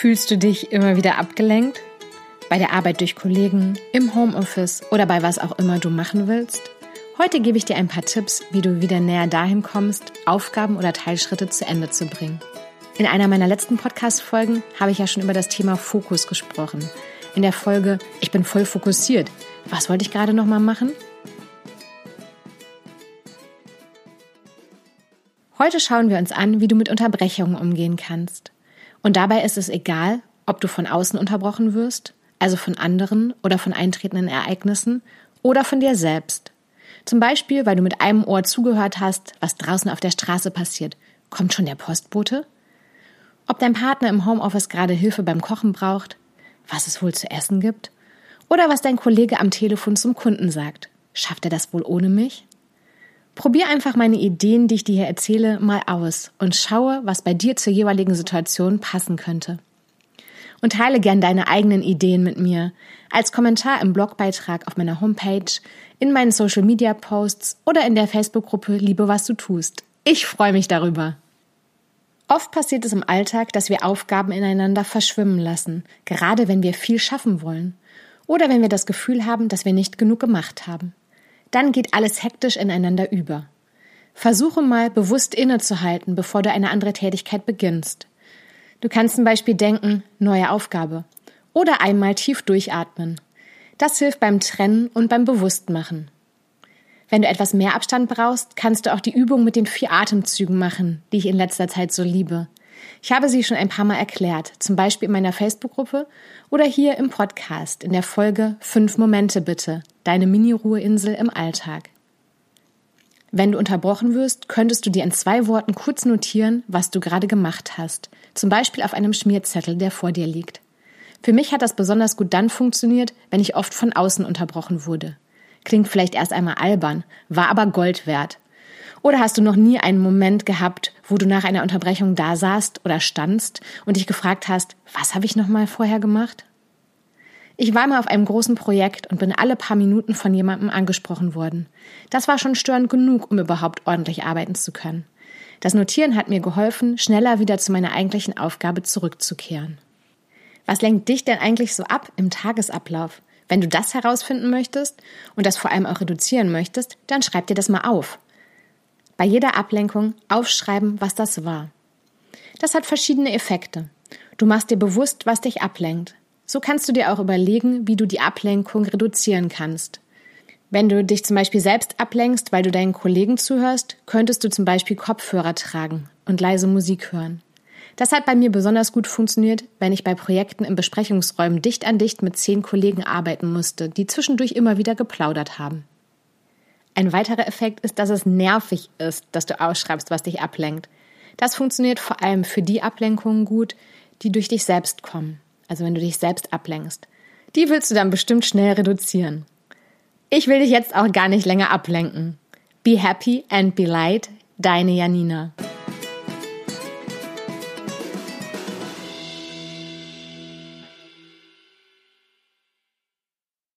Fühlst du dich immer wieder abgelenkt? Bei der Arbeit durch Kollegen, im Homeoffice oder bei was auch immer du machen willst? Heute gebe ich dir ein paar Tipps, wie du wieder näher dahin kommst, Aufgaben oder Teilschritte zu Ende zu bringen. In einer meiner letzten Podcast-Folgen habe ich ja schon über das Thema Fokus gesprochen. In der Folge Ich bin voll fokussiert. Was wollte ich gerade nochmal machen? Heute schauen wir uns an, wie du mit Unterbrechungen umgehen kannst. Und dabei ist es egal, ob du von außen unterbrochen wirst, also von anderen oder von eintretenden Ereignissen, oder von dir selbst. Zum Beispiel, weil du mit einem Ohr zugehört hast, was draußen auf der Straße passiert. Kommt schon der Postbote? Ob dein Partner im Homeoffice gerade Hilfe beim Kochen braucht, was es wohl zu essen gibt, oder was dein Kollege am Telefon zum Kunden sagt. Schafft er das wohl ohne mich? Probier einfach meine Ideen, die ich dir hier erzähle, mal aus und schaue, was bei dir zur jeweiligen Situation passen könnte. Und teile gern deine eigenen Ideen mit mir als Kommentar im Blogbeitrag auf meiner Homepage, in meinen Social Media Posts oder in der Facebook-Gruppe Liebe, was du tust. Ich freue mich darüber. Oft passiert es im Alltag, dass wir Aufgaben ineinander verschwimmen lassen, gerade wenn wir viel schaffen wollen oder wenn wir das Gefühl haben, dass wir nicht genug gemacht haben dann geht alles hektisch ineinander über. Versuche mal bewusst innezuhalten, bevor du eine andere Tätigkeit beginnst. Du kannst zum Beispiel denken, neue Aufgabe. Oder einmal tief durchatmen. Das hilft beim Trennen und beim Bewusstmachen. Wenn du etwas mehr Abstand brauchst, kannst du auch die Übung mit den vier Atemzügen machen, die ich in letzter Zeit so liebe. Ich habe sie schon ein paar Mal erklärt, zum Beispiel in meiner Facebook-Gruppe oder hier im Podcast in der Folge Fünf Momente bitte, deine Mini-Ruheinsel im Alltag. Wenn du unterbrochen wirst, könntest du dir in zwei Worten kurz notieren, was du gerade gemacht hast, zum Beispiel auf einem Schmierzettel, der vor dir liegt. Für mich hat das besonders gut dann funktioniert, wenn ich oft von außen unterbrochen wurde. Klingt vielleicht erst einmal albern, war aber Gold wert. Oder hast du noch nie einen Moment gehabt, wo du nach einer Unterbrechung da saßt oder standst und dich gefragt hast, was habe ich noch mal vorher gemacht? Ich war mal auf einem großen Projekt und bin alle paar Minuten von jemandem angesprochen worden. Das war schon störend genug, um überhaupt ordentlich arbeiten zu können. Das Notieren hat mir geholfen, schneller wieder zu meiner eigentlichen Aufgabe zurückzukehren. Was lenkt dich denn eigentlich so ab im Tagesablauf? Wenn du das herausfinden möchtest und das vor allem auch reduzieren möchtest, dann schreib dir das mal auf. Bei jeder Ablenkung aufschreiben, was das war. Das hat verschiedene Effekte. Du machst dir bewusst, was dich ablenkt. So kannst du dir auch überlegen, wie du die Ablenkung reduzieren kannst. Wenn du dich zum Beispiel selbst ablenkst, weil du deinen Kollegen zuhörst, könntest du zum Beispiel Kopfhörer tragen und leise Musik hören. Das hat bei mir besonders gut funktioniert, wenn ich bei Projekten in Besprechungsräumen dicht an dicht mit zehn Kollegen arbeiten musste, die zwischendurch immer wieder geplaudert haben. Ein weiterer Effekt ist, dass es nervig ist, dass du ausschreibst, was dich ablenkt. Das funktioniert vor allem für die Ablenkungen gut, die durch dich selbst kommen. Also wenn du dich selbst ablenkst. Die willst du dann bestimmt schnell reduzieren. Ich will dich jetzt auch gar nicht länger ablenken. Be happy and be light, deine Janina.